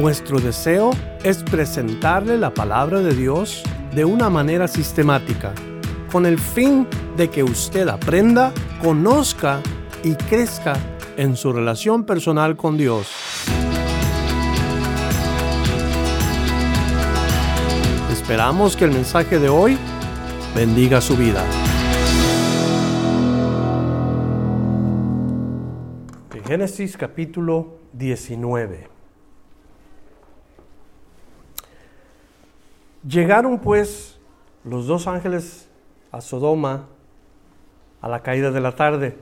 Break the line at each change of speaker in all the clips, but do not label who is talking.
Nuestro deseo es presentarle la palabra de Dios de una manera sistemática, con el fin de que usted aprenda, conozca y crezca en su relación personal con Dios. Esperamos que el mensaje de hoy bendiga su vida. Génesis capítulo 19. Llegaron pues los dos ángeles a Sodoma a la caída de la tarde,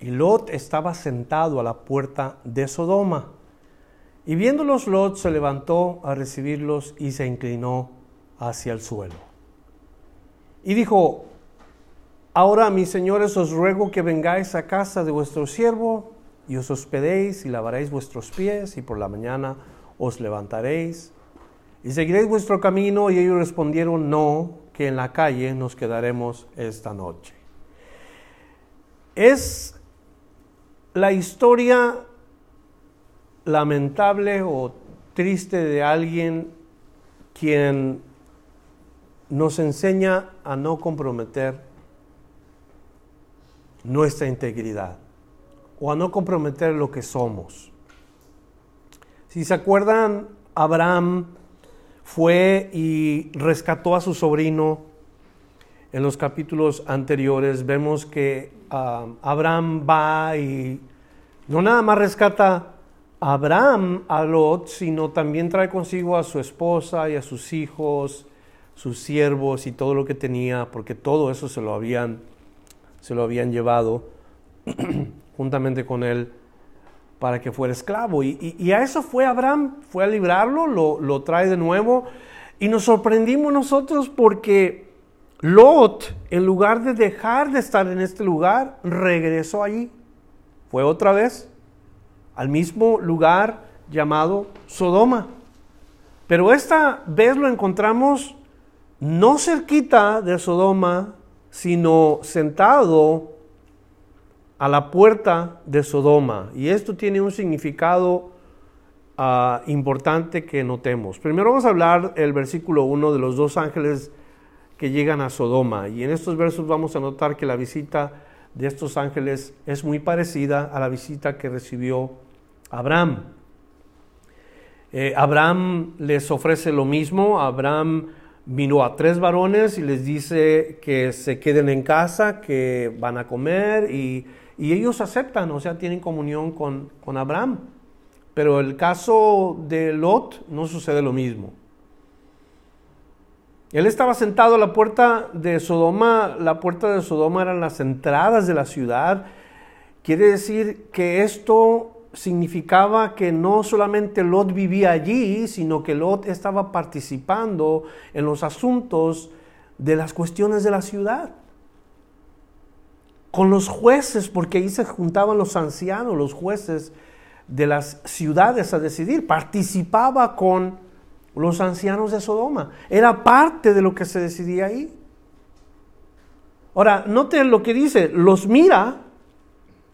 y Lot estaba sentado a la puerta de Sodoma. Y viéndolos, Lot se levantó a recibirlos y se inclinó hacia el suelo. Y dijo, Ahora, mis señores, os ruego que vengáis a casa de vuestro siervo y os hospedéis y lavaréis vuestros pies y por la mañana os levantaréis ¿Y seguiréis vuestro camino? Y ellos respondieron, no, que en la calle nos quedaremos esta noche. Es la historia lamentable o triste de alguien quien nos enseña a no comprometer nuestra integridad o a no comprometer lo que somos. Si se acuerdan, Abraham fue y rescató a su sobrino. En los capítulos anteriores vemos que ah, Abraham va y no nada más rescata a Abraham a Lot, sino también trae consigo a su esposa y a sus hijos, sus siervos y todo lo que tenía, porque todo eso se lo habían, se lo habían llevado juntamente con él para que fuera esclavo. Y, a eso fue Abraham, fue a librarlo, lo, lo trae de nuevo. Y nos sorprendimos nosotros porque Lot, en lugar de dejar de estar en este lugar, regresó allí. Fue otra vez al mismo lugar llamado Sodoma. Pero esta vez lo encontramos no cerquita de Sodoma, sino sentado a la puerta de Sodoma. Y esto tiene un significado ah, importante que notemos. Primero vamos a hablar el versículo 1 de los dos ángeles que llegan a Sodoma. Y en estos versos vamos a notar que la visita de estos ángeles es muy parecida a la visita que recibió Abraham. Eh, Abraham les ofrece lo mismo. Abraham vino a tres varones y les dice que se queden en casa, que van a comer y y ellos aceptan, o sea, tienen comunión con, con Abraham. Pero el caso de Lot no sucede lo mismo. Él estaba sentado a la puerta de Sodoma, la puerta de Sodoma eran las entradas de la ciudad. Quiere decir que esto significaba que no solamente Lot vivía allí, sino que Lot estaba participando en los asuntos de las cuestiones de la ciudad con los jueces, porque ahí se juntaban los ancianos, los jueces de las ciudades a decidir. Participaba con los ancianos de Sodoma. Era parte de lo que se decidía ahí. Ahora, noten lo que dice, los mira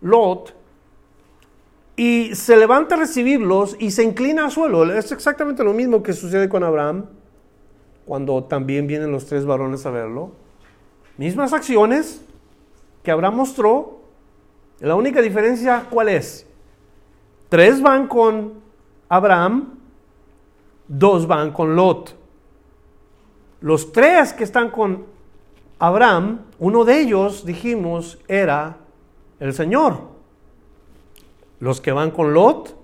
Lot y se levanta a recibirlos y se inclina al suelo. Es exactamente lo mismo que sucede con Abraham cuando también vienen los tres varones a verlo. Mismas acciones, que Abraham mostró, la única diferencia, ¿cuál es? Tres van con Abraham, dos van con Lot. Los tres que están con Abraham, uno de ellos, dijimos, era el Señor. Los que van con Lot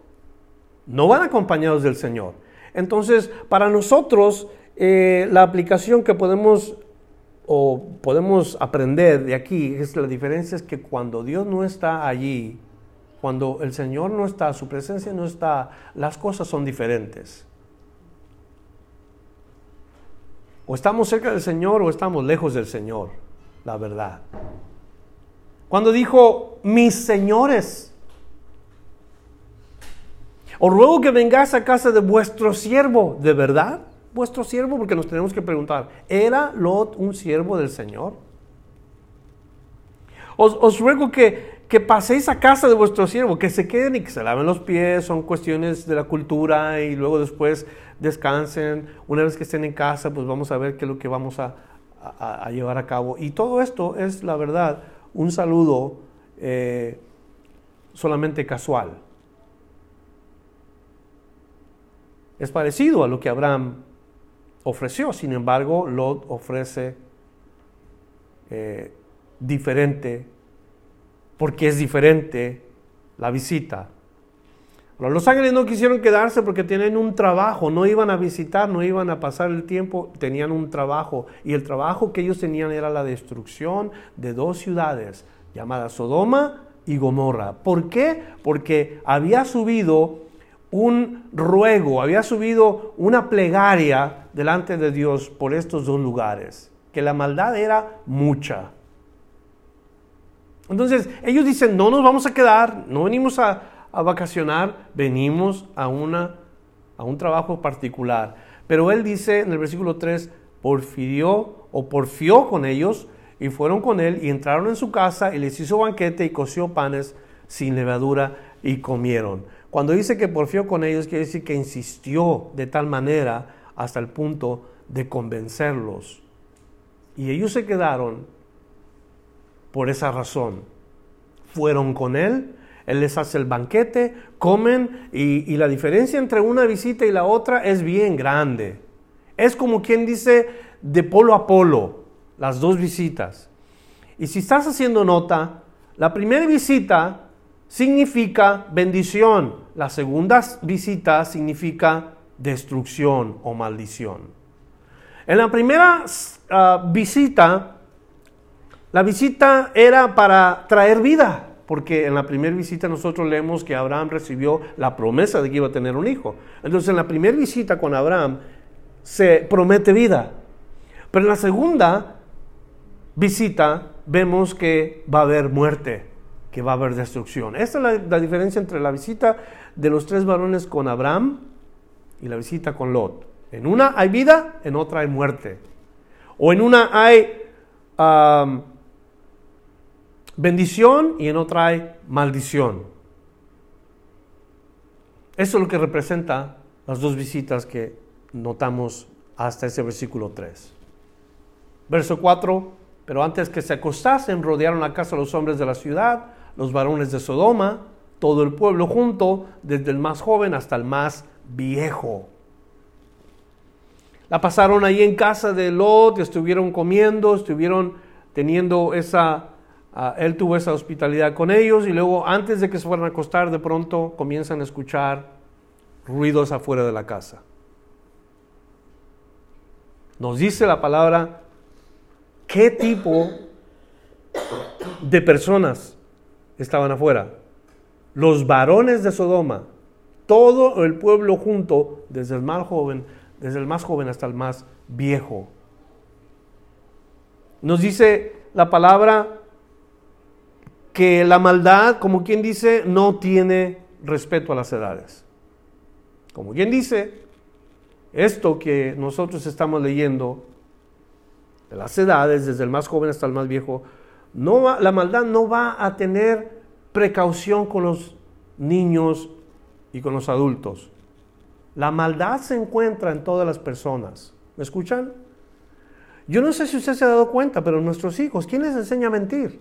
no van acompañados del Señor. Entonces, para nosotros, eh, la aplicación que podemos o podemos aprender de aquí es la diferencia es que cuando Dios no está allí, cuando el Señor no está, su presencia no está, las cosas son diferentes. O estamos cerca del Señor o estamos lejos del Señor, la verdad. Cuando dijo, mis señores, os ruego que vengáis a casa de vuestro siervo, ¿de verdad? Vuestro siervo? Porque nos tenemos que preguntar, ¿era Lot un siervo del Señor? Os, ruego que, que paséis a casa de vuestro siervo, que se queden y que se laven los pies, son cuestiones de la cultura y luego después descansen. Una vez que estén en casa, pues vamos a ver qué es lo que vamos a, llevar a cabo. Y todo esto es, la verdad, un saludo eh, solamente casual. Es parecido a lo que Abraham ofreció, sin embargo, Lot ofrece eh, diferente, porque es diferente la visita. los ángeles no quisieron quedarse porque tenían un trabajo, no iban a visitar, no iban a pasar el tiempo, tenían un trabajo. Y el trabajo que ellos tenían era la destrucción de dos ciudades llamadas Sodoma y Gomorra. ¿Por qué? Porque había subido un ruego, había subido una plegaria delante de Dios por estos dos lugares, que la maldad era mucha. Entonces ellos dicen, no nos vamos a quedar, no venimos a, vacacionar, venimos a, una, a un trabajo particular. Pero él dice en el versículo 3, porfió o porfió con ellos y fueron con él y entraron en su casa y les hizo banquete y coció panes sin levadura y comieron. Cuando dice que porfió con ellos, quiere decir que insistió de tal manera hasta el punto de convencerlos. Y ellos se quedaron por esa razón. Fueron con él, él les hace el banquete, comen y, y la diferencia entre una visita y la otra es bien grande. Es como quien dice de polo a polo, las dos visitas. Y si estás haciendo nota, la primera visita significa bendición. La segunda visita significa destrucción o maldición. En la primera ah, visita, la visita era para traer vida, porque en la primera visita nosotros leemos que Abraham recibió la promesa de que iba a tener un hijo. Entonces en la primera visita con Abraham se promete vida. Pero en la segunda visita vemos que va a haber muerte que va a haber destrucción. Esta es la, diferencia entre la visita de los tres varones con Abraham y la visita con Lot. En una hay vida, en otra hay muerte. O en una hay bendición y en otra hay maldición. Eso es lo que representa las dos visitas que notamos hasta ese versículo 3. Verso 4, pero antes que se acostasen, rodearon la casa los hombres de la ciudad los varones de Sodoma, todo el pueblo junto, desde el más joven hasta el más viejo. La pasaron ahí en casa de Lot, estuvieron comiendo, estuvieron teniendo esa, ah, él tuvo esa hospitalidad con ellos y luego antes de que se fueran a acostar, de pronto comienzan a escuchar ruidos afuera de la casa. Nos dice la palabra qué tipo de personas estaban afuera. Los varones de Sodoma, todo el pueblo junto, desde el más joven, desde el más joven hasta el más viejo. Nos dice la palabra que la maldad, como quien dice, no tiene respeto a las edades. Como quien dice, esto que nosotros estamos leyendo, de las edades, desde el más joven hasta el más viejo, no la maldad no va a tener precaución con los niños y con los adultos. La maldad se encuentra en todas las personas. ¿Me escuchan? Yo no sé si usted se ha dado cuenta, pero nuestros hijos, ¿quién les enseña a mentir?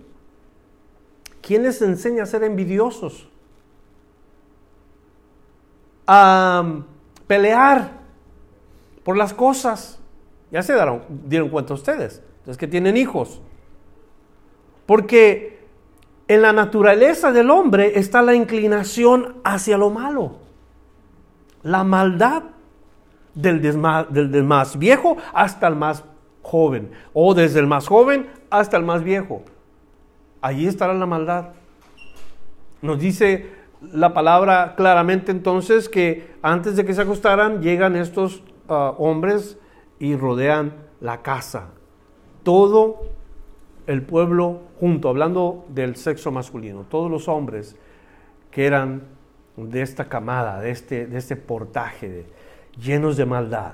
¿Quién les enseña a ser envidiosos? A pelear por las cosas. Ya se dieron, dieron cuenta ustedes. Entonces que tienen hijos. Porque en la naturaleza del hombre está la inclinación hacia lo malo. La maldad del, más viejo hasta el más joven. O desde el más joven hasta el más viejo. Allí estará la maldad. Nos dice la palabra claramente entonces que antes de que se acostaran llegan estos ah, hombres y rodean la casa. Todo el pueblo junto, hablando del sexo masculino, todos los hombres que eran de esta camada, de este, de este portaje, llenos de maldad.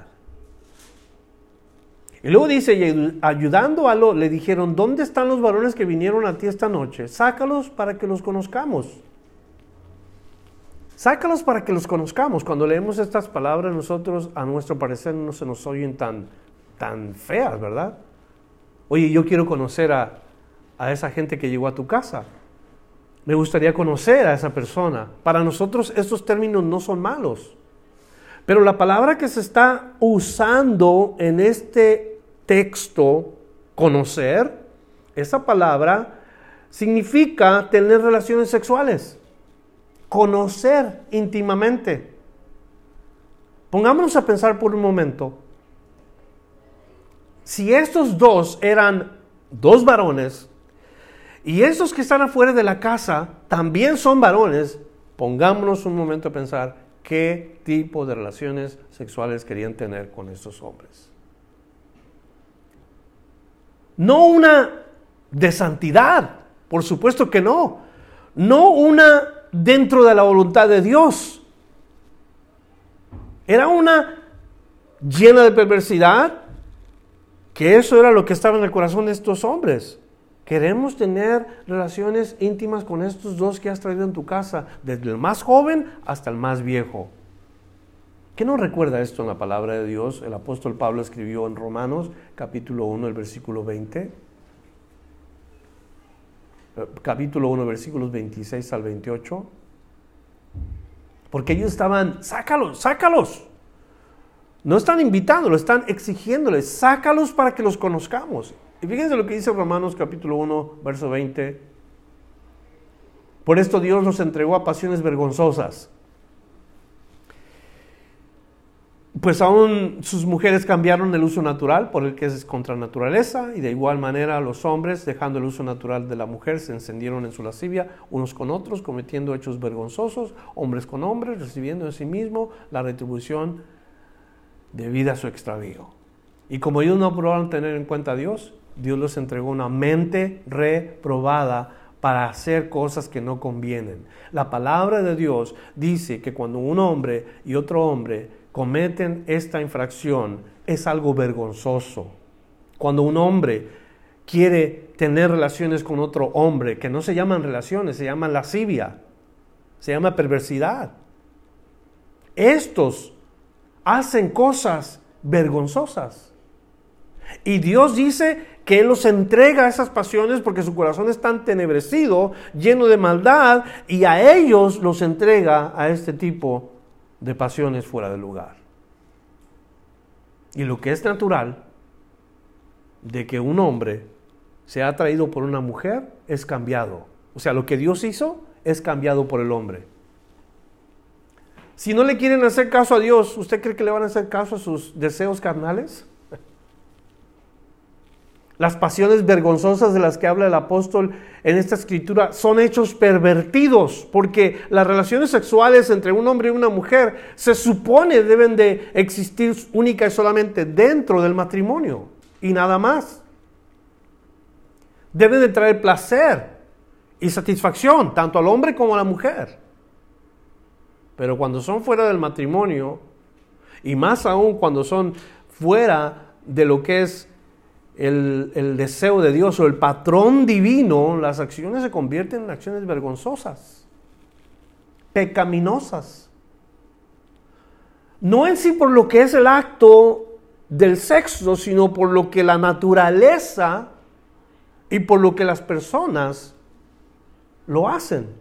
Y luego dice, y ayudando a lo, le dijeron, ¿dónde están los varones que vinieron a ti esta noche? Sácalos para que los conozcamos. Sácalos para que los conozcamos. Cuando leemos estas palabras, nosotros, a nuestro parecer, no se nos oyen tan, tan feas, ¿verdad? Oye, yo quiero conocer a, a esa gente que llegó a tu casa. Me gustaría conocer a esa persona. Para nosotros estos términos no son malos. Pero la palabra que se está usando en este texto, conocer, esa palabra significa tener relaciones sexuales, conocer íntimamente. Pongámonos a pensar por un momento, si estos dos eran dos varones y estos que están afuera de la casa también son varones, pongámonos un momento a pensar qué tipo de relaciones sexuales querían tener con estos hombres. No una de santidad, por supuesto que no. No una dentro de la voluntad de Dios. Era una llena de perversidad, que eso era lo que estaba en el corazón de estos hombres. Queremos tener relaciones íntimas con estos dos que has traído en tu casa, desde el más joven hasta el más viejo. ¿Qué nos recuerda esto en la palabra de Dios? El apóstol Pablo escribió en Romanos capítulo 1, el versículo 20. Eh, capítulo 1, versículos 26 al 28. Porque ellos estaban, sácalos, sácalos. No están invitándolos, están exigiéndoles, sácalos para que los conozcamos. Y fíjense lo que dice Romanos capítulo 1, verso 20. Por esto Dios nos entregó a pasiones vergonzosas. Pues aún sus mujeres cambiaron el uso natural por el que es contra naturaleza y de igual manera los hombres, dejando el uso natural de la mujer, se encendieron en su lascivia unos con otros, cometiendo hechos vergonzosos, hombres con hombres, recibiendo en sí mismo la retribución debida a su extravío. Y como ellos no aprobaron tener en cuenta a Dios, Dios les entregó una mente reprobada para hacer cosas que no convienen. La palabra de Dios dice que cuando un hombre y otro hombre cometen esta infracción es algo vergonzoso. Cuando un hombre quiere tener relaciones con otro hombre, que no se llaman relaciones, se llaman lascivia, se llama perversidad. Estos hacen cosas vergonzosas. Y Dios dice que Él los entrega a esas pasiones porque su corazón está entenebrecido, lleno de maldad, y a ellos los entrega a este tipo de pasiones fuera del lugar. Y lo que es natural de que un hombre sea atraído por una mujer es cambiado. O sea, lo que Dios hizo es cambiado por el hombre. Si no le quieren hacer caso a Dios, ¿usted cree que le van a hacer caso a sus deseos carnales? Las pasiones vergonzosas de las que habla el apóstol en esta escritura son hechos pervertidos, porque las relaciones sexuales entre un hombre y una mujer se supone deben de existir única y solamente dentro del matrimonio y nada más. Deben de traer placer y satisfacción tanto al hombre como a la mujer. Pero cuando son fuera del matrimonio, y más aún cuando son fuera de lo que es el, deseo de Dios o el patrón divino, las acciones se convierten en acciones vergonzosas, pecaminosas. No en sí por lo que es el acto del sexo, sino por lo que la naturaleza y por lo que las personas lo hacen.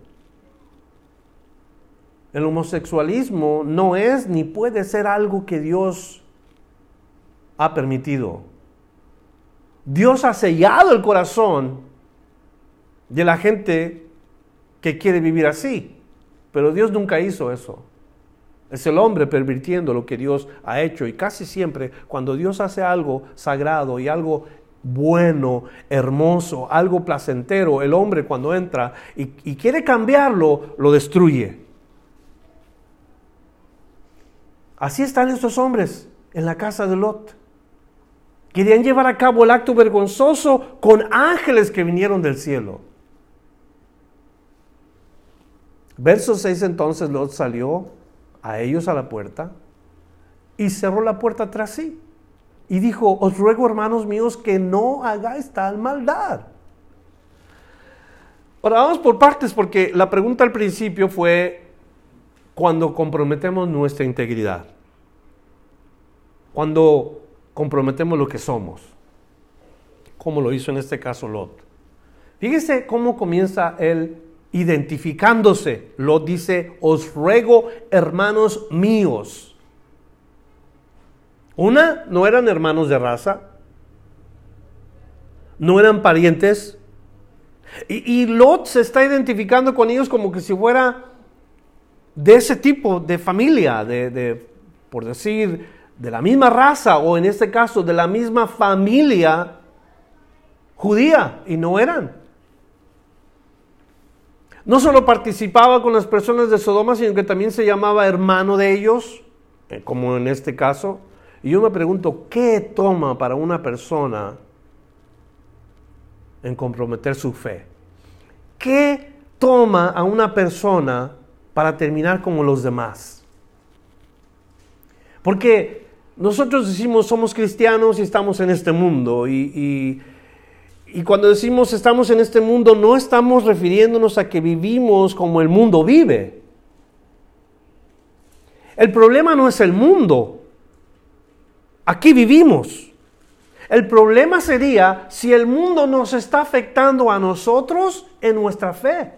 El homosexualismo no es ni puede ser algo que Dios ha permitido. Dios ha sellado el corazón de la gente que quiere vivir así. Pero Dios nunca hizo eso. Es el hombre pervirtiendo lo que Dios ha hecho. Y casi siempre cuando Dios hace algo sagrado y algo bueno, hermoso, algo placentero, el hombre cuando entra y, quiere cambiarlo, lo destruye. Así están estos hombres en la casa de Lot. Querían llevar a cabo el acto vergonzoso con ángeles que vinieron del cielo. Verso 6 entonces Lot salió a ellos a la puerta y cerró la puerta tras sí y dijo, os ruego hermanos míos que no hagáis tal maldad. Ahora vamos por partes porque la pregunta al principio fue cuando comprometemos nuestra integridad, cuando comprometemos lo que somos, como lo hizo en este caso Lot. Fíjese cómo comienza él identificándose. Lot dice, os ruego hermanos míos. Una, no eran hermanos de raza, no eran parientes. Y, Lot se está identificando con ellos como que si fuera de ese tipo de familia, de, por decir, de la misma raza o en este caso de la misma familia judía, y no eran. No solo participaba con las personas de Sodoma, sino que también se llamaba hermano de ellos, eh, como en este caso. Y yo me pregunto, ¿qué toma para una persona en comprometer su fe? ¿Qué toma a una persona para terminar como los demás? Porque nosotros decimos somos cristianos y estamos en este mundo y, y cuando decimos estamos en este mundo no estamos refiriéndonos a que vivimos como el mundo vive. El problema no es el mundo, Aquí vivimos. El problema sería si el mundo nos está afectando a nosotros en nuestra fe.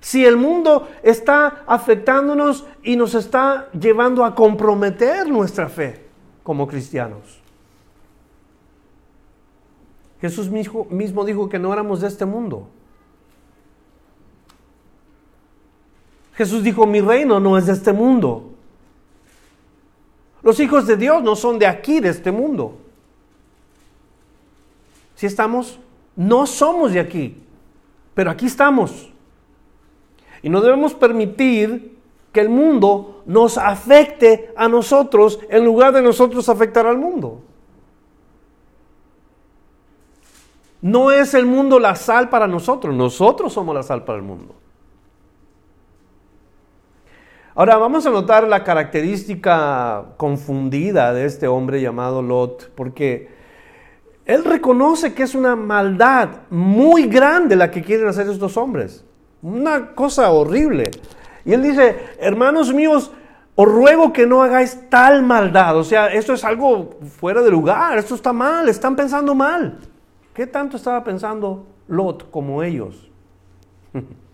Si el mundo está afectándonos y nos está llevando a comprometer nuestra fe como cristianos. Jesús mismo dijo que no éramos de este mundo. Jesús dijo, mi reino no es de este mundo. Los hijos de Dios no son de aquí, de este mundo. Si estamos, no somos de aquí, pero aquí estamos. Y no debemos permitir que el mundo nos afecte a nosotros en lugar de nosotros afectar al mundo. No es el mundo la sal para nosotros, nosotros somos la sal para el mundo. Ahora vamos a notar la característica confundida de este hombre llamado Lot, porque él reconoce que es una maldad muy grande la que quieren hacer estos hombres. Una cosa horrible. Y él dice, hermanos míos, os ruego que no hagáis tal maldad. O sea, esto es algo fuera de lugar, esto está mal, están pensando mal. ¿Qué tanto estaba pensando Lot como ellos?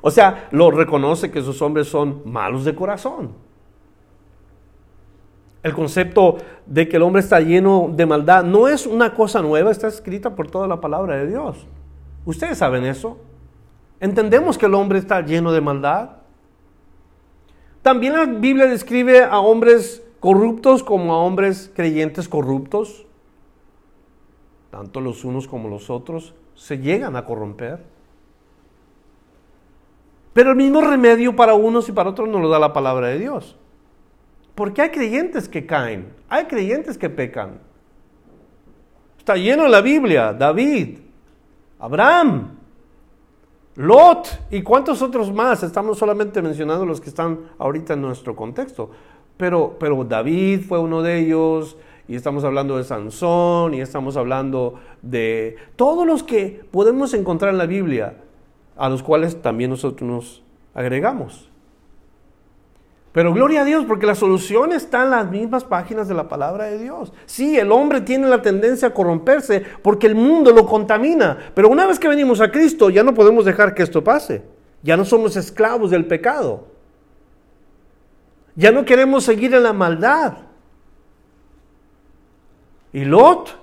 O sea, lo reconoce que esos hombres son malos de corazón. El concepto de que el hombre está lleno de maldad no es una cosa nueva, está escrita por toda la palabra de Dios. Ustedes saben eso. Entendemos que el hombre está lleno de maldad. También la Biblia describe a hombres corruptos como a hombres creyentes corruptos. Tanto los unos como los otros se llegan a corromper. Pero el mismo remedio para unos y para otros nos lo da la palabra de Dios. Porque hay creyentes que caen, hay creyentes que pecan. Está lleno la Biblia, David, Abraham, Lot y cuántos otros más. Estamos solamente mencionando los que están ahorita en nuestro contexto. Pero, pero David fue uno de ellos, y estamos hablando de Sansón, y estamos hablando de todos los que podemos encontrar en la Biblia a los cuales también nosotros nos agregamos. Pero gloria a Dios, porque la solución está en las mismas páginas de la palabra de Dios. Sí, el hombre tiene la tendencia a corromperse porque el mundo lo contamina. Pero una vez que venimos a Cristo, ya no podemos dejar que esto pase. Ya no somos esclavos del pecado. Ya no queremos seguir en la maldad. Y Lot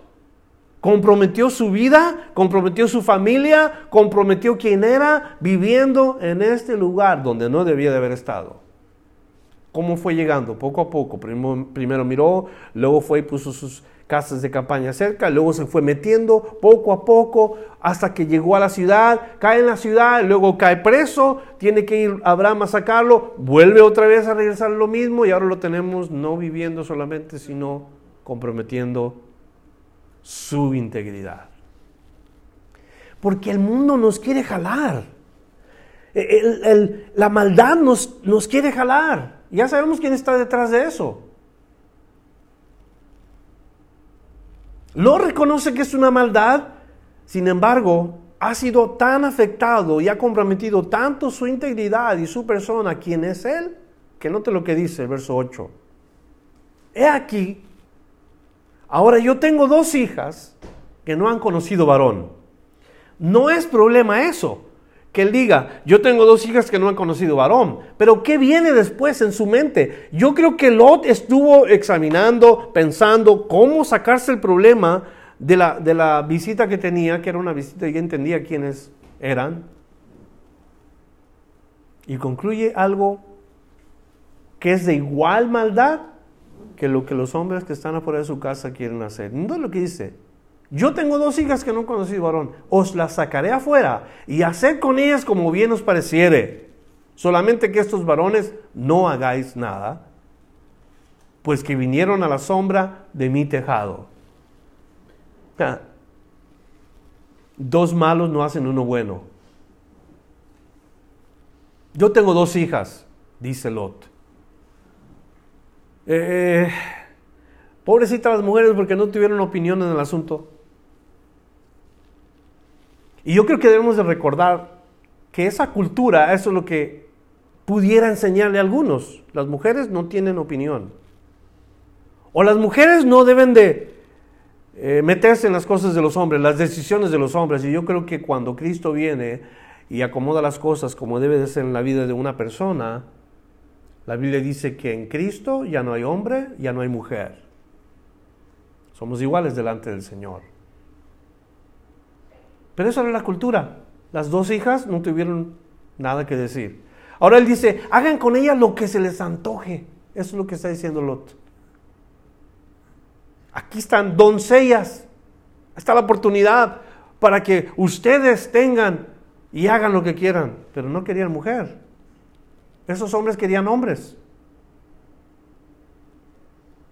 comprometió su vida, comprometió su familia, comprometió quién era viviendo en este lugar donde no debía de haber estado. ¿Cómo fue llegando? Poco a poco. Primero, miró, luego fue y puso sus casas de campaña cerca, luego se fue metiendo poco a poco hasta que llegó a la ciudad, cae en la ciudad, luego cae preso, tiene que ir Abraham a sacarlo, vuelve otra vez a regresar lo mismo y ahora lo tenemos no viviendo solamente, sino comprometiendo su integridad. Porque el mundo nos quiere jalar. la maldad nos, nos quiere jalar. Ya sabemos quién está detrás de eso. Lo reconoce que es una maldad, sin embargo, ha sido tan afectado y ha comprometido tanto su integridad y su persona, quien es él, que note lo que dice el verso 8. He aquí, ahora yo tengo dos hijas que no han conocido varón. No es problema eso que él diga, yo tengo dos hijas que no han conocido varón, pero ¿qué viene después en su mente? Yo creo que Lot estuvo examinando, pensando cómo sacarse el problema de la, de la visita que tenía, que era una visita y entendía quiénes eran, y concluye algo que es de igual maldad que lo que los hombres que están afuera de su casa quieren hacer. No es lo que dice, yo tengo dos hijas que no he conocido varón. Os las sacaré afuera y haced con ellas como bien os pareciere. Solamente que estos varones no hagáis nada, pues que vinieron a la sombra de mi tejado. Dos malos no hacen uno bueno. Yo tengo dos hijas, dice Lot. Eh, pobrecitas las mujeres porque no tuvieron opinión en el asunto. Y yo creo que debemos de recordar que esa cultura, eso es lo que pudiera enseñarle a algunos. Las mujeres no tienen opinión. O las mujeres no deben de eh, meterse en las cosas de los hombres, las decisiones de los hombres. Y yo creo que cuando Cristo viene y acomoda las cosas como debe de ser en la vida de una persona, la Biblia dice que en Cristo ya no hay hombre, ya no hay mujer. Somos iguales delante del Señor. Pero eso era la cultura. Las dos hijas no tuvieron nada que decir. Ahora él dice, hagan con ella lo que se les antoje. Eso es lo que está diciendo Lot. Aquí están doncellas. Está la oportunidad para que ustedes tengan y hagan lo que quieran. Pero no querían mujer. Esos hombres querían hombres.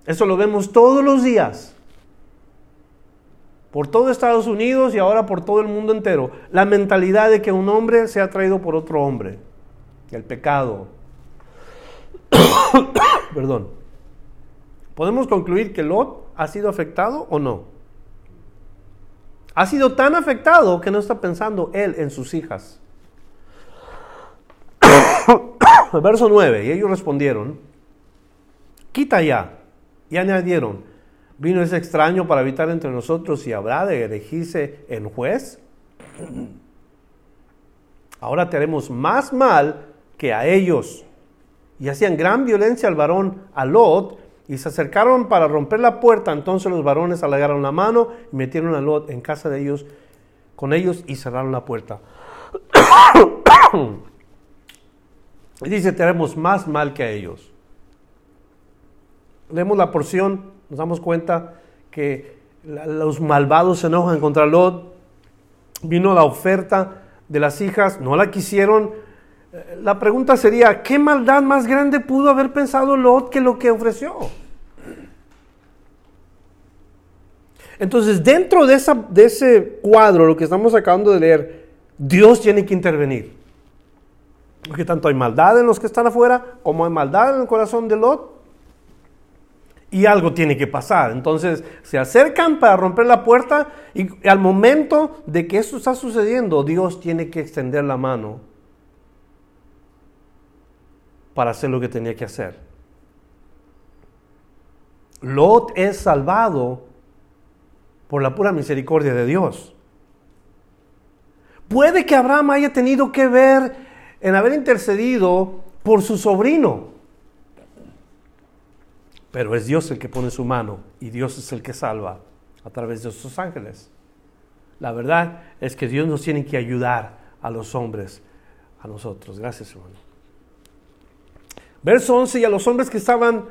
Eso lo vemos todos los días por todo Estados Unidos y ahora por todo el mundo entero, la mentalidad de que un hombre sea traído por otro hombre, el pecado. Perdón. ¿Podemos concluir que Lot ha sido afectado o no? Ha sido tan afectado que no está pensando él en sus hijas. Verso 9, y ellos respondieron, quita ya, y añadieron, Vino ese extraño para habitar entre nosotros y habrá de elegirse en juez. Ahora te haremos más mal que a ellos. Y hacían gran violencia al varón, a Lot, y se acercaron para romper la puerta. Entonces los varones alargaron la mano y metieron a Lot en casa de ellos, con ellos, y cerraron la puerta. y dice, te haremos más mal que a ellos. Leemos la porción nos damos cuenta que los malvados se enojan contra Lot. Vino la oferta de las hijas, no la quisieron. Eh, la pregunta sería, ¿qué maldad más grande pudo haber pensado Lot que lo que ofreció? Entonces, dentro de, de ese cuadro, lo que estamos acabando de leer, Dios tiene que intervenir. Porque tanto hay maldad en los que están afuera, como hay maldad en el corazón de Lot y algo tiene que pasar. Entonces se acercan para romper la puerta y al momento de que eso está sucediendo, Dios tiene que extender la mano para hacer lo que tenía que hacer. Lot es salvado por la pura misericordia de Dios. Puede que Abraham haya tenido que ver en haber intercedido por su sobrino. Pero es Dios el que pone su mano y Dios es el que salva a través de sus ángeles. La verdad es que Dios nos tiene que ayudar a los hombres, a nosotros. Gracias, hermano. Verso 11, y a los hombres que estaban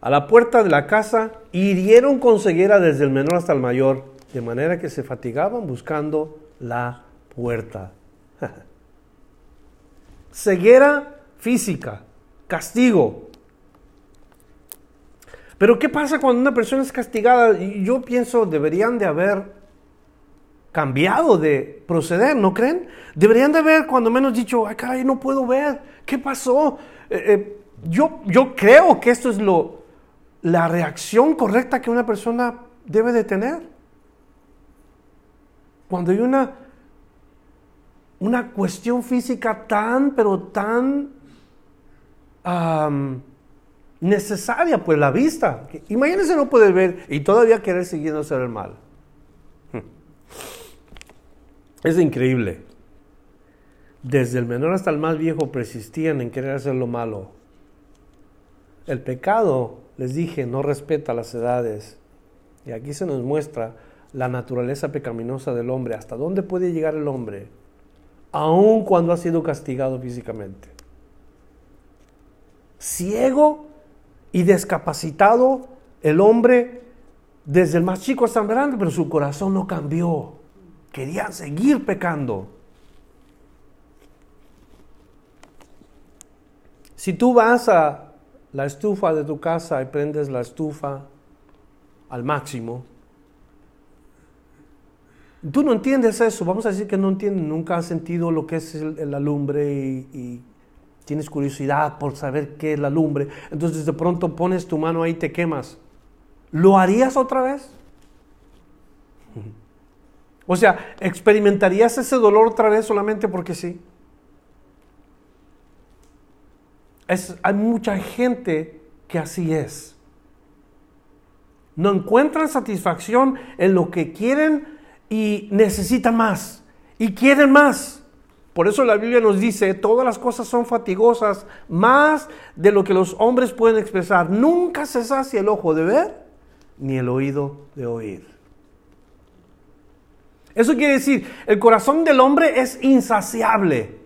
a la puerta de la casa hirieron con ceguera desde el menor hasta el mayor, de manera que se fatigaban buscando la puerta. ceguera física, castigo, pero ¿qué pasa cuando una persona es castigada? Yo pienso, deberían de haber cambiado de proceder, ¿no creen? Deberían de haber cuando menos dicho, ay caray, no puedo ver, ¿qué pasó? Eh, eh, yo, yo creo que esto es lo, la reacción correcta que una persona debe de tener. cuando hay una, una cuestión física tan, pero tan necesaria, pues la vista. Imagínense no poder ver y todavía querer seguir hacer el mal. Es increíble. Desde el menor hasta el más viejo persistían en querer hacer lo malo. El pecado, les dije, no respeta las edades. Y aquí se nos muestra la naturaleza pecaminosa del hombre, hasta dónde puede llegar el hombre, aun cuando ha sido castigado físicamente. Ciego y descapacitado el hombre desde el más chico hasta el grande, pero su corazón no cambió. Quería seguir pecando. Si tú vas a la estufa de tu casa y prendes la estufa al máximo, tú no entiendes eso, vamos a decir que no entiendes, nunca has sentido lo que es la lumbre y tienes curiosidad por saber qué es la lumbre, entonces de pronto pones tu mano ahí y te quemas. ¿Lo harías otra vez? O sea, ¿experimentarías ese dolor otra vez solamente porque sí? hay mucha gente que así es. No encuentran satisfacción en lo que quieren y necesitan más. Y quieren más. Por eso la Biblia nos dice, todas las cosas son fatigosas, más de lo que los hombres pueden expresar. Nunca se sacia el ojo de ver, ni el oído de oír. Eso quiere decir, el corazón del hombre es insaciable.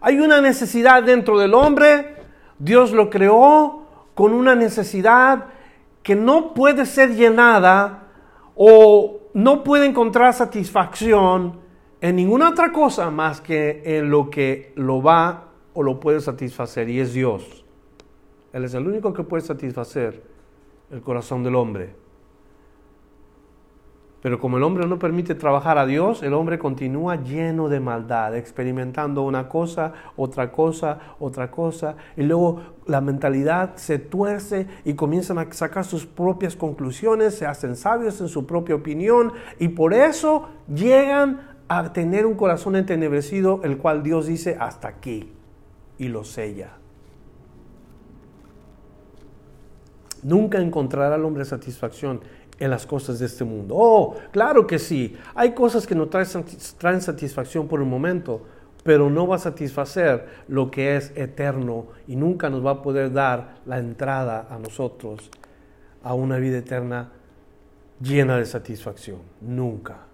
Hay una necesidad dentro del hombre, Dios lo creó con una necesidad que no puede ser llenada o no puede encontrar satisfacción en ninguna otra cosa más que en lo que lo va o lo puede satisfacer y es Dios. Él es el único que puede satisfacer el corazón del hombre. Pero como el hombre no permite trabajar a Dios, el hombre continúa lleno de maldad, experimentando una cosa, otra cosa, otra cosa, y luego la mentalidad se tuerce y comienzan a sacar sus propias conclusiones, se hacen sabios en su propia opinión, y por eso llegan a tener un corazón entenebrecido, el cual Dios dice hasta aquí y lo sella. Nunca encontrará el hombre satisfacción en las cosas de este mundo. Oh, claro que sí. Hay cosas que no traen, satisfacción por un momento, pero no va a satisfacer lo que es eterno y nunca nos va a poder dar la entrada a nosotros a una vida eterna llena de satisfacción. Nunca.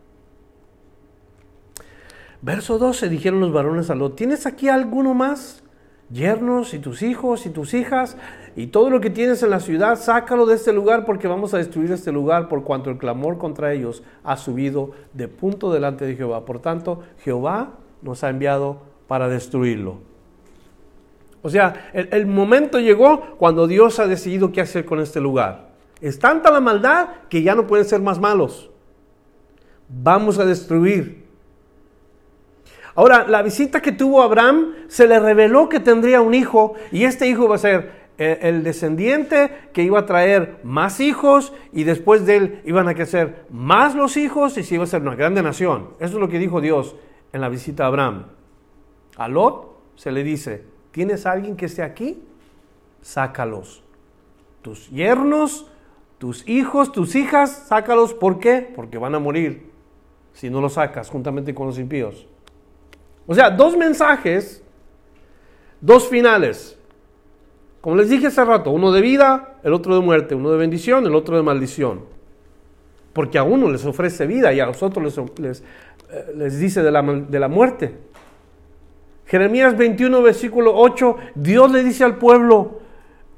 Verso 12, dijeron los varones a Lot, ¿tienes aquí alguno más? Yernos y tus hijos y tus hijas y todo lo que tienes en la ciudad, sácalo de este lugar porque vamos a destruir este lugar por cuanto el clamor contra ellos ha subido de punto delante de Jehová. Por tanto, Jehová nos ha enviado para destruirlo. O sea, el, el momento llegó cuando Dios ha decidido qué hacer con este lugar. Es tanta la maldad que ya no pueden ser más malos. Vamos a destruir Ahora, la visita que tuvo Abraham se le reveló que tendría un hijo y este hijo va a ser eh, el descendiente que iba a traer más hijos y después de él iban a crecer más los hijos y se iba a ser una grande nación. Eso es lo que dijo Dios en la visita a Abraham. A Lot se le dice, ¿tienes alguien que esté aquí? Sácalos. Tus yernos, tus hijos, tus hijas, sácalos. ¿Por qué? Porque van a morir si no los sacas juntamente con los impíos. O sea, dos mensajes, dos finales. Como les dije hace rato, uno de vida, el otro de muerte, uno de bendición, el otro de maldición. Porque a uno les ofrece vida y a los otros les, les, eh, dice de la, de la muerte. Jeremías 21, versículo 8, Dios le dice al pueblo,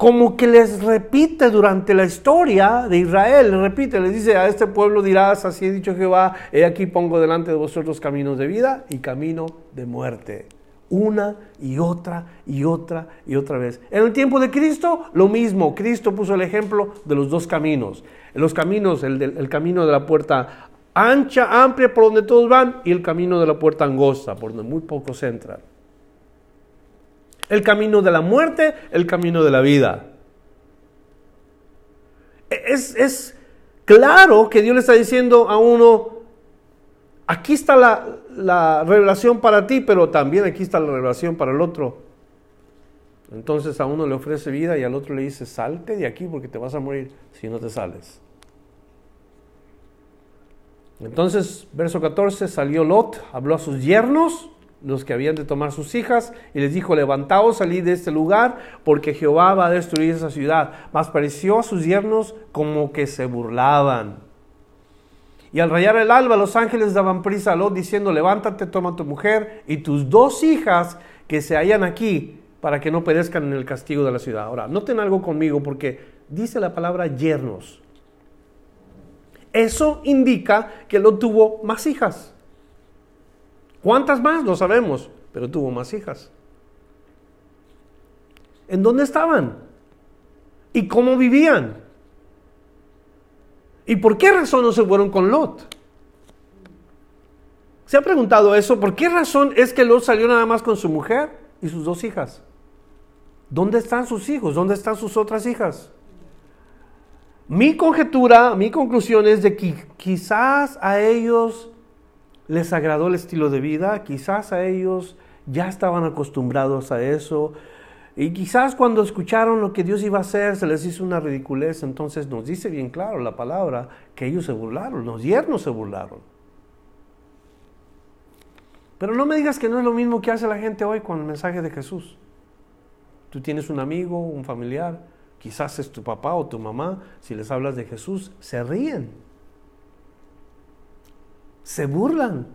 como que les repite durante la historia de Israel, le repite, les dice, a este pueblo dirás, así he dicho Jehová, he aquí pongo delante de vosotros caminos de vida y camino de muerte. Una y otra y otra y otra vez. En el tiempo de Cristo, lo mismo. Cristo puso el ejemplo de los dos caminos. Los caminos, el, el camino de la puerta ancha, amplia, por donde todos van, y el camino de la puerta angosta, por donde muy pocos entran el camino de la muerte, el camino de la vida. Es, claro que Dios le está diciendo a uno, aquí está la, la revelación para ti, pero también aquí está la revelación para el otro. Entonces a uno le ofrece vida y al otro le dice, salte de aquí porque te vas a morir si no te sales. Entonces, verso 14, salió Lot, habló a sus yernos, los que habían de tomar sus hijas, y les dijo, levantaos, salid de este lugar, porque Jehová va a destruir esa ciudad. Mas pareció a sus yernos como que se burlaban. Y al rayar el alba, los ángeles daban prisa a Lot, diciendo, levántate, toma tu mujer y tus dos hijas que se hallan aquí, para que no perezcan en el castigo de la ciudad. Ahora, noten algo conmigo, porque dice la palabra yernos. Eso indica que Lot tuvo más hijas. ¿Cuántas más? No sabemos, pero tuvo más hijas. ¿En dónde estaban? ¿Y cómo vivían? ¿Y por qué razón no se fueron con Lot? ¿Se ha preguntado eso? ¿Por qué razón es que Lot salió nada más con su mujer y sus dos hijas? ¿Dónde están sus hijos? ¿Dónde están sus otras hijas? Mi conjetura, mi conclusión es de que quizás a ellos les agradó el estilo de vida, quizás a ellos ya estaban acostumbrados a eso, y quizás cuando escucharon lo que Dios iba a hacer se les hizo una ridiculez, entonces nos dice bien claro la palabra que ellos se burlaron, los yernos se burlaron. Pero no me digas que no es lo mismo que hace la gente hoy con el mensaje de Jesús. Tú tienes un amigo, un familiar, quizás es tu papá o tu mamá, si les hablas de Jesús, se ríen, se burlan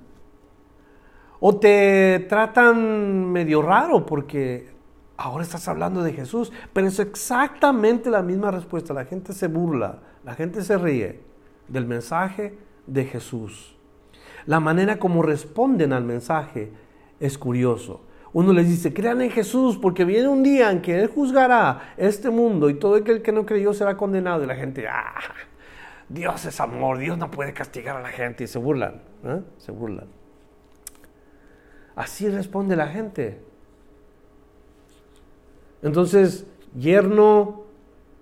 o te tratan medio raro porque ahora estás hablando de Jesús, pero es exactamente la misma respuesta. La gente se burla, la gente se ríe del mensaje de Jesús. La manera como responden al mensaje es curioso. Uno les dice, crean en Jesús porque viene un día en que Él juzgará este mundo y todo aquel que no creyó será condenado. Y la gente, ah, Dios es amor, Dios no puede castigar a la gente. Y se burlan, ¿eh? se burlan. Así responde la gente. Entonces, yerno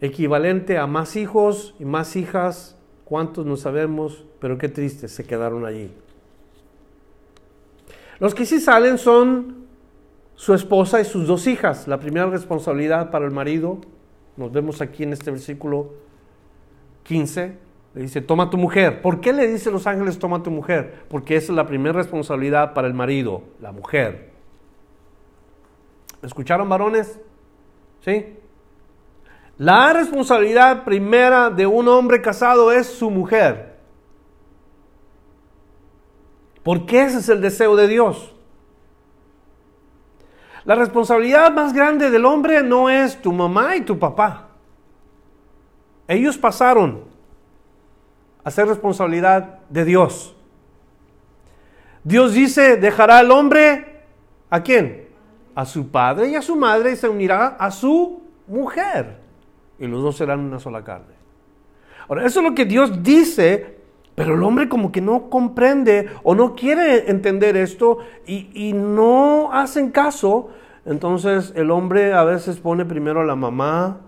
equivalente a más hijos y más hijas, ¿cuántos no sabemos? Pero qué triste, se quedaron allí. Los que sí salen son su esposa y sus dos hijas. La primera responsabilidad para el marido, nos vemos aquí en este versículo 15, le dice, toma tu mujer. ¿Por qué le dice los ángeles, toma tu mujer? Porque esa es la primera responsabilidad para el marido, la mujer. ¿Me escucharon varones? ¿Sí? La responsabilidad primera de un hombre casado es su mujer. Porque ese es el deseo de Dios. La responsabilidad más grande del hombre no es tu mamá y tu papá. Ellos pasaron a ser responsabilidad de Dios. Dios dice, dejará al hombre a quién? A su padre y a su madre y se unirá a su mujer. Y los dos serán una sola carne. Ahora, eso es lo que Dios dice, pero el hombre como que no comprende o no quiere entender esto y, y no hacen caso entonces el hombre a veces pone primero a la mamá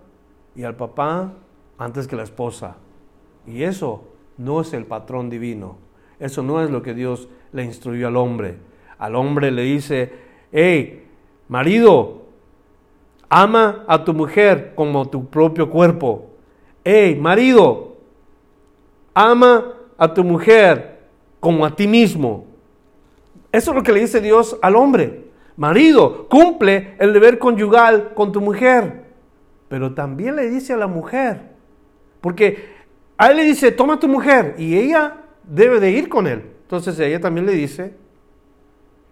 y al papá antes que la esposa. Y eso no es el patrón divino. Eso no es lo que Dios le instruyó al hombre. Al hombre le dice, hey, marido, ama a tu mujer como tu propio cuerpo. Hey, marido, ama a tu mujer como a ti mismo. Eso es lo que le dice Dios al hombre. Marido, cumple el deber conyugal con tu mujer. Pero también le dice a la mujer, porque a él le dice, toma tu mujer, y ella debe de ir con él. Entonces ella también le dice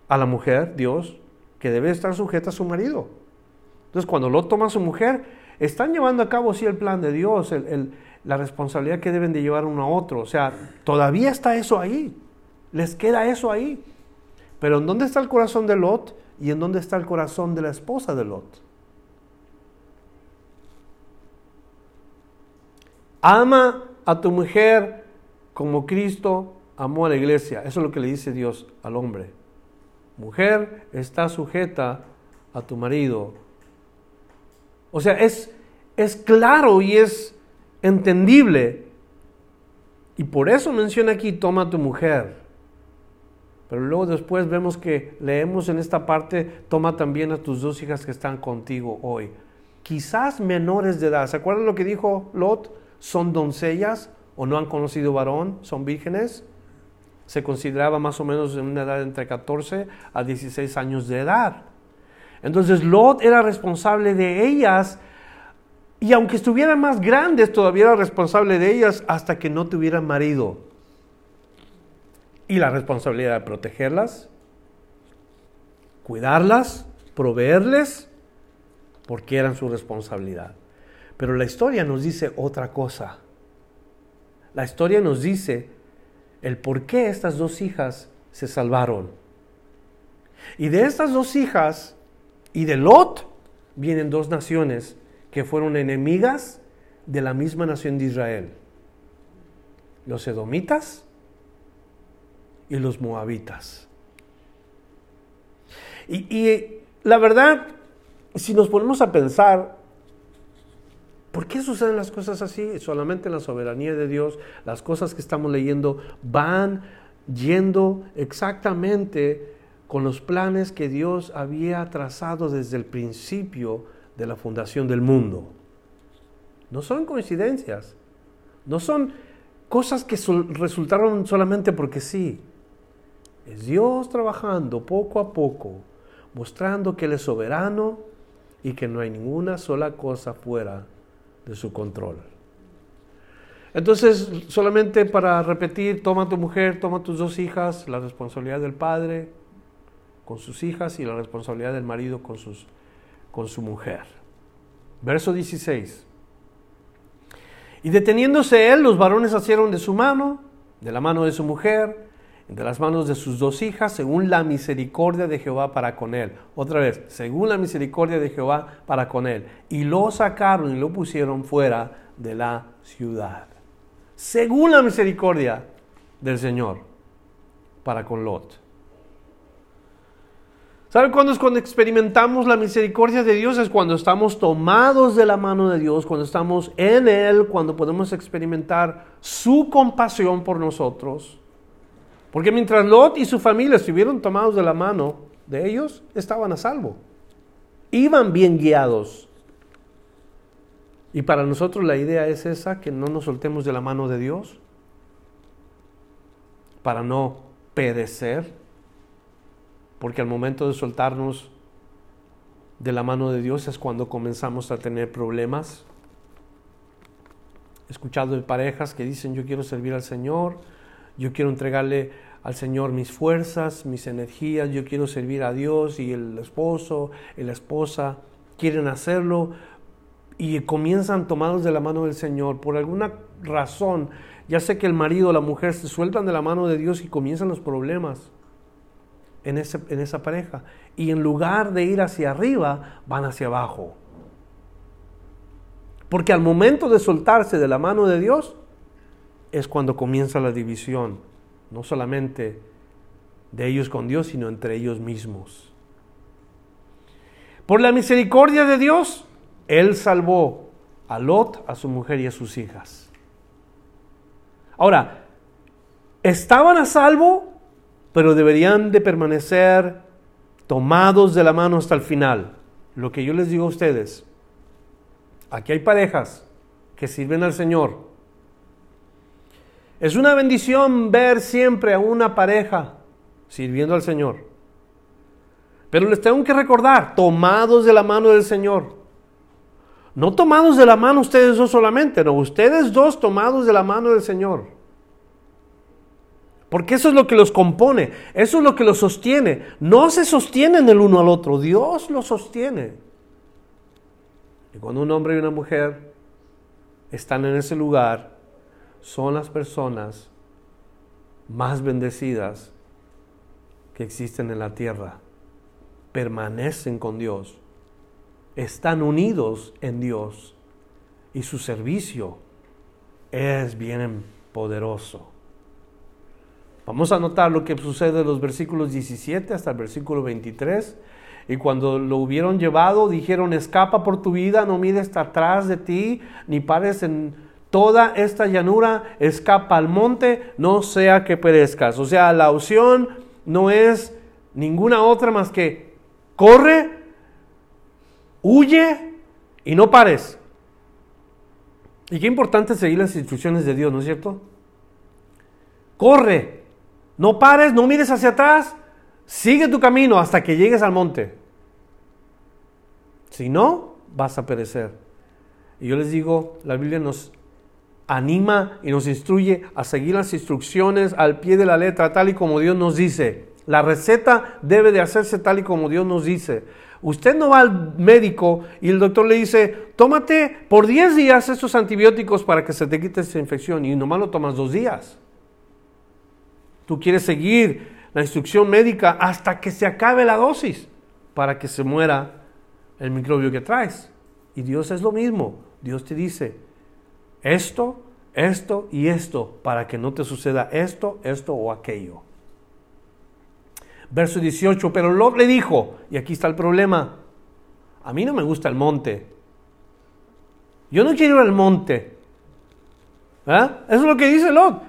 a la mujer, Dios, que debe estar sujeta a su marido. Entonces cuando lo toma a su mujer, están llevando a cabo sí el plan de Dios, la responsabilidad que deben de llevar uno a otro. O sea, todavía está eso ahí, les queda eso ahí. Pero ¿en dónde está el corazón de Lot? ¿Y en dónde está el corazón de la esposa de Lot? Ama a tu mujer como Cristo amó a la iglesia. Eso es lo que le dice Dios al hombre. Mujer, está sujeta a tu marido. O sea, es, es claro y es entendible Y por eso menciona aquí, toma a tu mujer. Pero luego después vemos que leemos en esta parte, toma también a tus dos hijas que están contigo hoy. Quizás menores de edad. ¿Se acuerdan lo que dijo Lot? Son doncellas o no han conocido varón, son vírgenes. Se consideraba más o menos en una edad entre 14 a 16 años de edad. Entonces Lot era responsable de ellas y aunque estuvieran más grandes, todavía era responsable de ellas hasta que no tuvieran marido. Y la responsabilidad de protegerlas, cuidarlas, proveerles, porque eran su responsabilidad. Pero la historia nos dice otra cosa. La historia nos dice el por qué estas dos hijas se salvaron. Y de estas dos hijas y de Lot vienen dos naciones que fueron enemigas de la misma nación de Israel. Los edomitas y los moabitas. Y, la verdad, si nos ponemos a pensar, ¿por qué suceden las cosas así? Solamente en la soberanía de Dios, las cosas que estamos leyendo van yendo exactamente con los planes que Dios había trazado desde el principio de la fundación del mundo. No son coincidencias, no son cosas que resultaron solamente porque sí. Es Dios trabajando poco a poco, mostrando que Él es soberano y que no hay ninguna sola cosa fuera de su control. Entonces, solamente para repetir, toma tu mujer, toma tus dos hijas, la responsabilidad del padre con sus hijas y la responsabilidad del marido con sus con su mujer. Verso 16. Y deteniéndose él, los varones hicieron de su mano, de la mano de su mujer, de las manos de sus dos hijas, según la misericordia de Jehová para con él. Otra vez, según la misericordia de Jehová para con él. Y lo sacaron y lo pusieron fuera de la ciudad. Según la misericordia del Señor para con Lot. ¿Sabe cuándo es cuando experimentamos la misericordia de Dios? Es cuando estamos tomados de la mano de Dios, cuando estamos en Él, cuando podemos experimentar su compasión por nosotros. Porque mientras Lot y su familia estuvieron tomados de la mano de ellos, estaban a salvo. Iban bien guiados. Y para nosotros la idea es esa, que no nos soltemos de la mano de Dios para no perecer porque al momento de soltarnos de la mano de Dios es cuando comenzamos a tener problemas. He escuchado de parejas que dicen yo quiero servir al Señor, yo quiero entregarle al Señor mis fuerzas, mis energías, yo quiero servir a Dios y el esposo la esposa quieren hacerlo y comienzan tomados de la mano del Señor por alguna razón. Ya sé que el marido o la mujer se sueltan de la mano de Dios y comienzan los problemas en, esa pareja. Y en lugar de ir hacia arriba, van hacia abajo. Porque al momento de soltarse de la mano de Dios, es cuando comienza la división, no solamente de ellos con Dios, sino entre ellos mismos. Por la misericordia de Dios, Él salvó a Lot, a su mujer y a sus hijas. Ahora, ¿estaban a salvo? pero deberían de permanecer tomados de la mano hasta el final. Lo que yo les digo a ustedes, aquí hay parejas que sirven al Señor. Es una bendición ver siempre a una pareja sirviendo al Señor. Pero les tengo que recordar, tomados de la mano del Señor. No tomados de la mano ustedes dos solamente, no, ustedes dos tomados de la mano del Señor. Porque eso es lo que los compone, eso es lo que los sostiene. No se sostienen el uno al otro, Dios los sostiene. Y cuando un hombre y una mujer están en ese lugar, son las personas más bendecidas que existen en la tierra. Permanecen con Dios, están unidos en Dios y su servicio es bien poderoso. Vamos a notar lo que sucede de los versículos 17 hasta el versículo 23. Y cuando lo hubieron llevado, dijeron, escapa por tu vida, no mires atrás de ti, ni pares en toda esta llanura escapa al monte, no sea que perezcas. O sea, la opción no es ninguna otra más que corre, huye y no pares. Y qué importante seguir las instrucciones de Dios, ¿no es cierto? Corre, no pares, no mires hacia atrás, sigue tu camino hasta que llegues al monte. Si no, vas a perecer. Y yo les digo, la Biblia nos anima y nos instruye a seguir las instrucciones al pie de la letra, tal y como Dios nos dice. La receta debe de hacerse tal y como Dios nos dice. Usted no va al médico y el doctor le dice, tómate por 10 días estos antibióticos para que se te quite esa infección y nomás lo tomas dos días. Tú quieres seguir la instrucción médica hasta que se acabe la dosis para que se muera el microbio que traes. Y Dios es lo mismo. Dios te dice, esto, esto y esto, para que no te suceda esto, esto o aquello. Verso 18, pero Lot le dijo, y aquí está el problema, a mí no me gusta el monte. Yo no quiero ir al monte. ¿Eh? Eso es lo que dice Lot.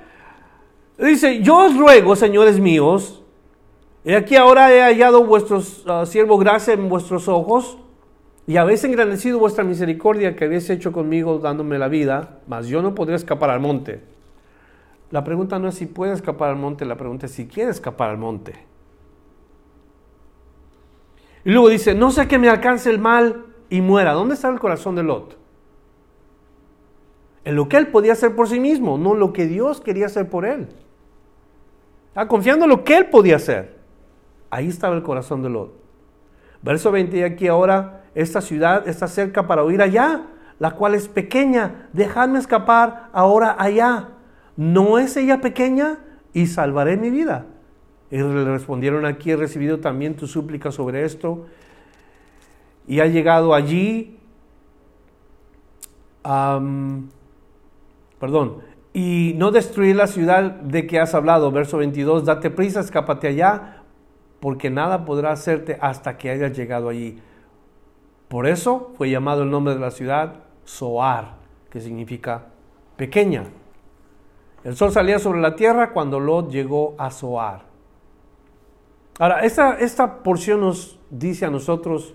Dice, yo os ruego, señores míos, y aquí ahora he hallado vuestros uh, siervo gracia en vuestros ojos, y habéis engrandecido vuestra misericordia que habéis hecho conmigo dándome la vida, mas yo no podré escapar al monte. La pregunta no es si puede escapar al monte, la pregunta es si quiere escapar al monte. Y luego dice, no sé que me alcance el mal y muera. ¿Dónde está el corazón de Lot? En lo que él podía hacer por sí mismo, no lo que Dios quería hacer por él. Está confiando en lo que él podía hacer. Ahí estaba el corazón de Lot. Verso 20, y aquí ahora esta ciudad está cerca para huir allá, la cual es pequeña. Dejadme escapar ahora allá. ¿No es ella pequeña? Y salvaré mi vida. Y le respondieron aquí, he recibido también tu súplica sobre esto. Y ha llegado allí, perdón, y no destruir la ciudad de que has hablado. Verso 22, date prisa, escápate allá, porque nada podrá hacerte hasta que hayas llegado allí. Por eso fue llamado el nombre de la ciudad Soar, que significa pequeña. El sol salía sobre la tierra cuando Lot llegó a Soar. Ahora, esta, esta porción nos dice a nosotros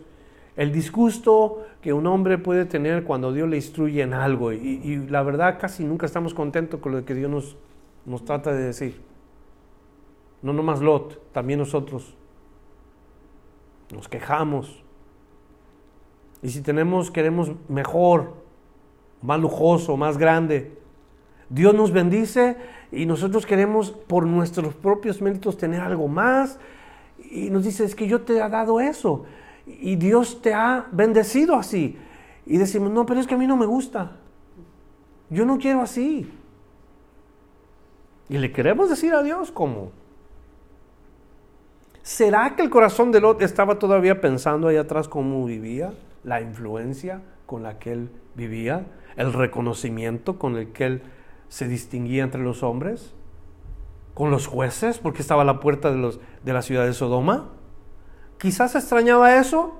el disgusto que un hombre puede tener cuando Dios le instruye en algo. Y, la verdad casi nunca estamos contentos con lo que Dios nos, nos trata de decir. No nomás Lot, también nosotros. Nos quejamos. Y si tenemos, queremos mejor, más lujoso, más grande. Dios nos bendice y nosotros queremos por nuestros propios méritos tener algo más y nos dice, es que yo te he dado eso. Y Dios te ha bendecido así. Y decimos, no, pero es que a mí no me gusta. Yo no quiero así. Y le queremos decir a Dios cómo. ¿Será que el corazón de Lot estaba todavía pensando ahí atrás cómo vivía? La influencia con la que él vivía, el reconocimiento con el que él se distinguía entre los hombres con los jueces porque estaba a la puerta de, los, de la ciudad de Sodoma? Quizás extrañaba eso.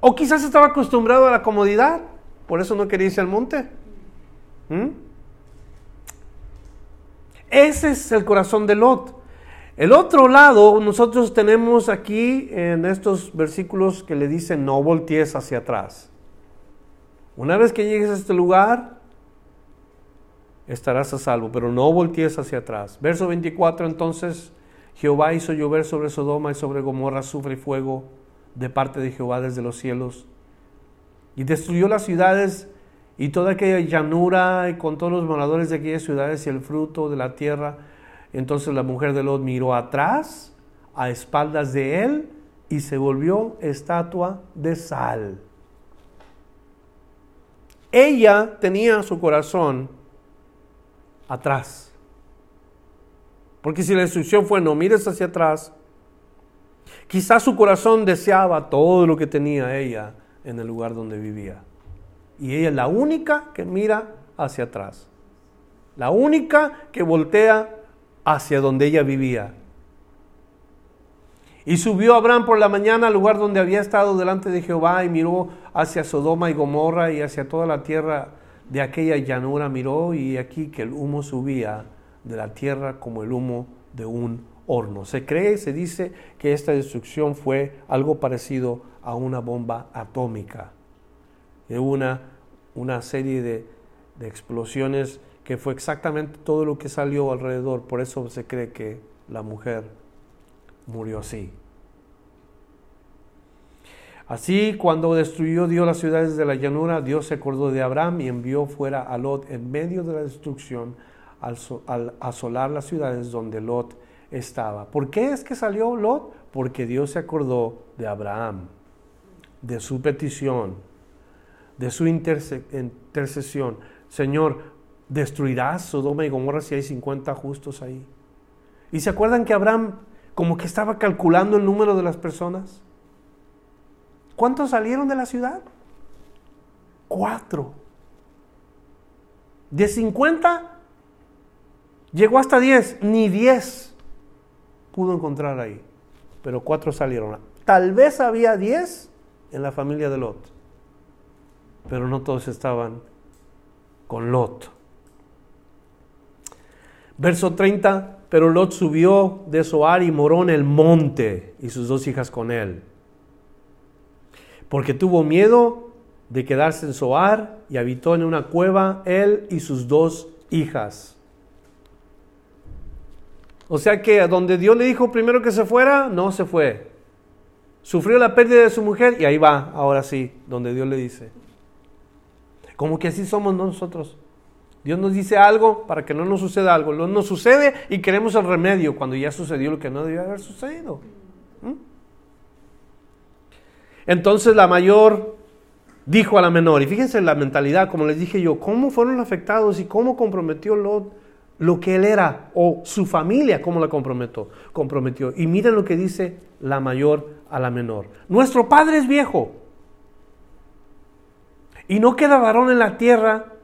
O quizás estaba acostumbrado a la comodidad. Por eso no quería irse al monte. ¿Mm? Ese es el corazón de Lot. El otro lado, nosotros tenemos aquí en estos versículos que le dicen no voltees hacia atrás. Una vez que llegues a este lugar, estarás a salvo, pero no voltees hacia atrás. Verso 24 entonces, Jehová hizo llover sobre Sodoma y sobre Gomorra sufre y fuego de parte de Jehová desde los cielos. Y destruyó las ciudades y toda aquella llanura y con todos los moradores de aquellas ciudades y el fruto de la tierra. Entonces la mujer de Lot miró atrás, a espaldas de él, y se volvió estatua de sal. Ella tenía su corazón atrás. Porque si la instrucción fue no mires hacia atrás, quizás su corazón deseaba todo lo que tenía ella en el lugar donde vivía. Y ella es la única que mira hacia atrás. La única que voltea hacia donde ella vivía. Y subió Abraham por la mañana al lugar donde había estado delante de Jehová y miró hacia Sodoma y Gomorra y hacia toda la tierra de aquella llanura miró y aquí que el humo subía de la tierra como el humo de un horno. Se cree, se dice que esta destrucción fue algo parecido a una bomba atómica. De una, una serie de, de explosiones que fue exactamente todo lo que salió alrededor. Por eso se cree que la mujer murió así. Así, cuando destruyó Dios las ciudades de la llanura, Dios se acordó de Abraham y envió fuera a Lot en medio de la destrucción al, asolar las ciudades donde Lot estaba. ¿Por qué es que salió Lot? Porque Dios se acordó de Abraham, de su petición, de su intercesión. Señor, ¿destruirás Sodoma y Gomorra si hay 50 justos ahí? ¿Y se acuerdan que Abraham como que estaba calculando el número de las personas? ¿Cuántos salieron de la ciudad? Cuatro. De 50 llegó hasta 10, ni 10 pudo encontrar ahí, pero cuatro salieron. Tal vez había 10 en la familia de Lot, pero no todos estaban con Lot. Verso 30, pero Lot subió de Zoar y moró en el monte y sus dos hijas con él porque tuvo miedo de quedarse en Zoar y habitó en una cueva él y sus dos hijas. O sea que a donde Dios le dijo primero que se fuera, no se fue. Sufrió la pérdida de su mujer y ahí va, ahora sí, donde Dios le dice. Como que así somos nosotros. Dios nos dice algo para que no nos suceda algo. No nos sucede y queremos el remedio cuando ya sucedió lo que no debía haber sucedido. ¿Mm? Entonces la mayor dijo a la menor, y fíjense la mentalidad, como les dije yo, cómo fueron afectados y cómo comprometió Lot lo que él era, o su familia, cómo la comprometió. comprometió. Y miren lo que dice la mayor a la menor. Nuestro padre es viejo. Y no queda varón en la tierra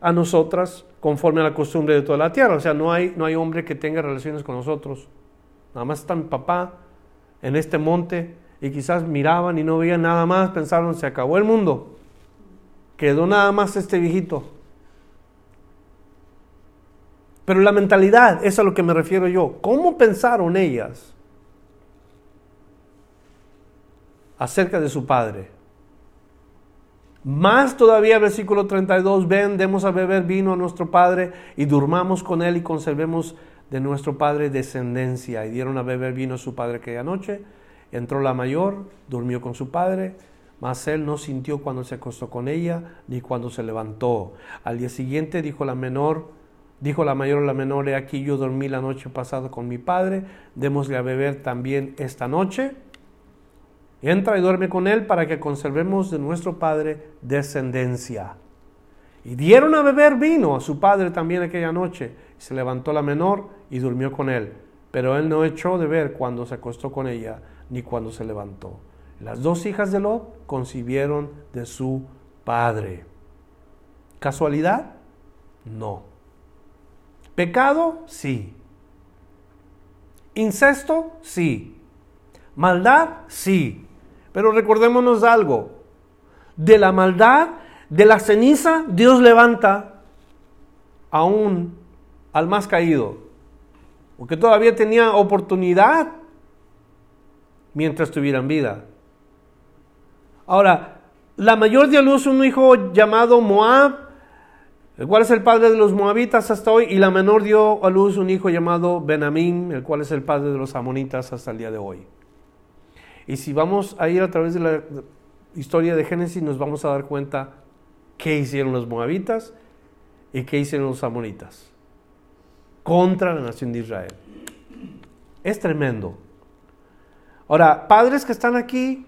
a nosotras conforme a la costumbre de toda la tierra. O sea, no hay, no hay hombre que tenga relaciones con nosotros. Nada más está mi papá en este monte y quizás miraban y no veían nada más, pensaron, se acabó el mundo, quedó nada más este viejito. Pero la mentalidad, es a lo que me refiero yo, ¿cómo pensaron ellas acerca de su padre? Más todavía, versículo 32, ven, demos a beber vino a nuestro padre y durmamos con él y conservemos de nuestro padre descendencia. Y dieron a beber vino a su padre aquella noche Entró la mayor, durmió con su padre, mas él no sintió cuando se acostó con ella, ni cuando se levantó. Al día siguiente dijo la menor, dijo la mayor a la menor, he aquí yo dormí la noche pasada con mi padre, démosle a beber también esta noche. Entra y duerme con él para que conservemos de nuestro padre descendencia. Y dieron a beber vino a su padre también aquella noche. Se levantó la menor y durmió con él. Pero él no echó de ver cuando se acostó con ella, ni cuando se levantó. Las dos hijas de Lot concibieron de su padre. ¿Casualidad? No. ¿Pecado? Sí. ¿Incesto? Sí. ¿Maldad? Sí. Pero recordémonos algo. De la maldad, de la ceniza, Dios levanta aún al más caído. Porque todavía tenía oportunidad mientras tuvieran vida. Ahora, la mayor dio a luz un hijo llamado Moab, el cual es el padre de los moabitas hasta hoy, y la menor dio a luz un hijo llamado Benamín, el cual es el padre de los amonitas hasta el día de hoy. Y si vamos a ir a través de la historia de Génesis, nos vamos a dar cuenta qué hicieron los moabitas y qué hicieron los amonitas contra la nación de Israel. Es tremendo. Ahora, padres que están aquí,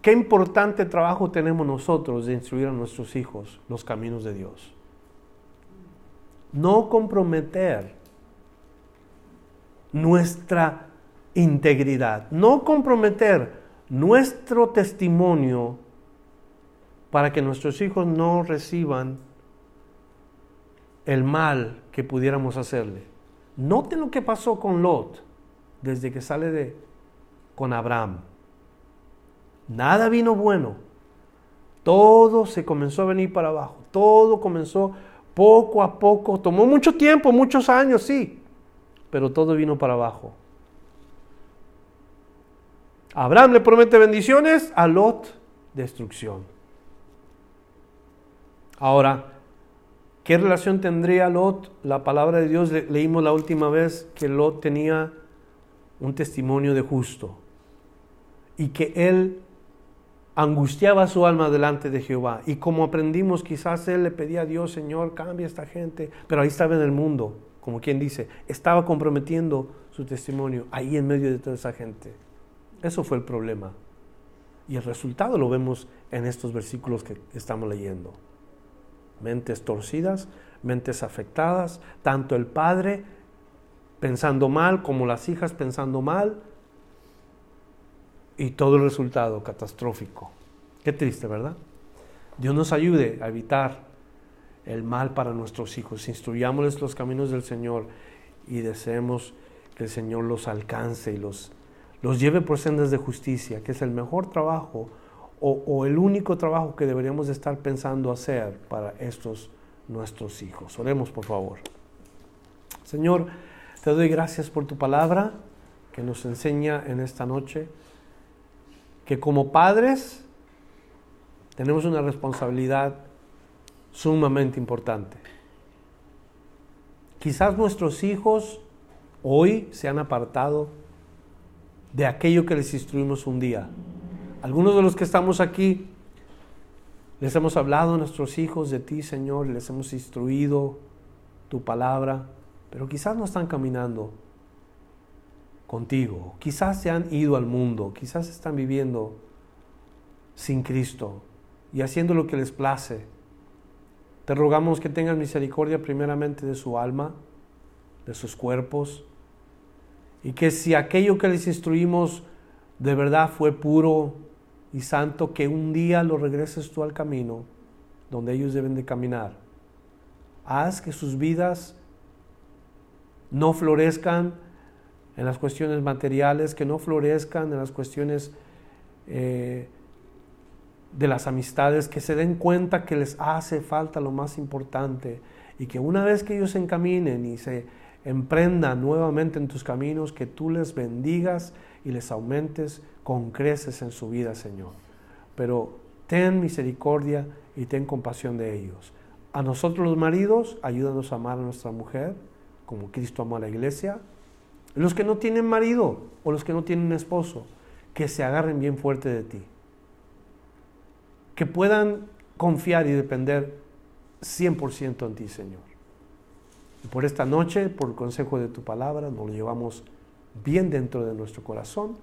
qué importante trabajo tenemos nosotros de instruir a nuestros hijos los caminos de Dios. No comprometer nuestra integridad, no comprometer nuestro testimonio para que nuestros hijos no reciban el mal que pudiéramos hacerle. Noten lo que pasó con Lot desde que sale de con Abraham. Nada vino bueno. Todo se comenzó a venir para abajo. Todo comenzó poco a poco. Tomó mucho tiempo, muchos años, sí. Pero todo vino para abajo. Abraham le promete bendiciones, a Lot destrucción. Ahora, ¿qué relación tendría Lot? La palabra de Dios leímos la última vez que Lot tenía un testimonio de justo y que él angustiaba su alma delante de Jehová. Y como aprendimos, quizás él le pedía a Dios, Señor, cambia esta gente, pero ahí estaba en el mundo, como quien dice, estaba comprometiendo su testimonio ahí en medio de toda esa gente. Eso fue el problema. Y el resultado lo vemos en estos versículos que estamos leyendo. Mentes torcidas, mentes afectadas, tanto el padre pensando mal como las hijas pensando mal, y todo el resultado catastrófico. Qué triste, ¿verdad? Dios nos ayude a evitar el mal para nuestros hijos. Instruyámosles los caminos del Señor y deseemos que el Señor los alcance y los, los lleve por sendas de justicia, que es el mejor trabajo o, o el único trabajo que deberíamos estar pensando hacer para estos nuestros hijos. Oremos, por favor. Señor, te doy gracias por tu palabra que nos enseña en esta noche que como padres tenemos una responsabilidad sumamente importante. Quizás nuestros hijos hoy se han apartado de aquello que les instruimos un día. Algunos de los que estamos aquí les hemos hablado a nuestros hijos de ti, Señor, les hemos instruido tu palabra, pero quizás no están caminando contigo. Quizás se han ido al mundo, quizás están viviendo sin Cristo y haciendo lo que les place. Te rogamos que tengan misericordia primeramente de su alma, de sus cuerpos, y que si aquello que les instruimos de verdad fue puro y santo, que un día lo regreses tú al camino donde ellos deben de caminar. Haz que sus vidas no florezcan en las cuestiones materiales, que no florezcan en las cuestiones eh, de las amistades, que se den cuenta que les hace falta lo más importante y que una vez que ellos se encaminen y se emprendan nuevamente en tus caminos, que tú les bendigas y les aumentes con creces en su vida, Señor. Pero ten misericordia y ten compasión de ellos. A nosotros los maridos, ayúdanos a amar a nuestra mujer como Cristo amó a la iglesia los que no tienen marido o los que no tienen esposo, que se agarren bien fuerte de ti. Que puedan confiar y depender 100% en ti, Señor. Y por esta noche, por el consejo de tu palabra, nos lo llevamos bien dentro de nuestro corazón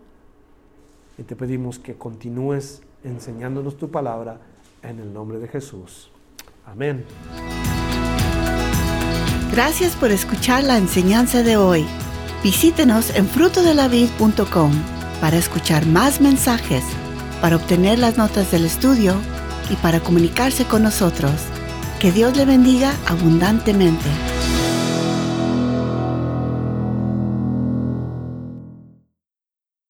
y te pedimos que continúes enseñándonos tu palabra en el nombre de Jesús. Amén.
Gracias por escuchar la enseñanza de hoy. Visítenos en frutodelavid.com para escuchar más mensajes, para obtener las notas del estudio y para comunicarse con nosotros. Que Dios le bendiga abundantemente.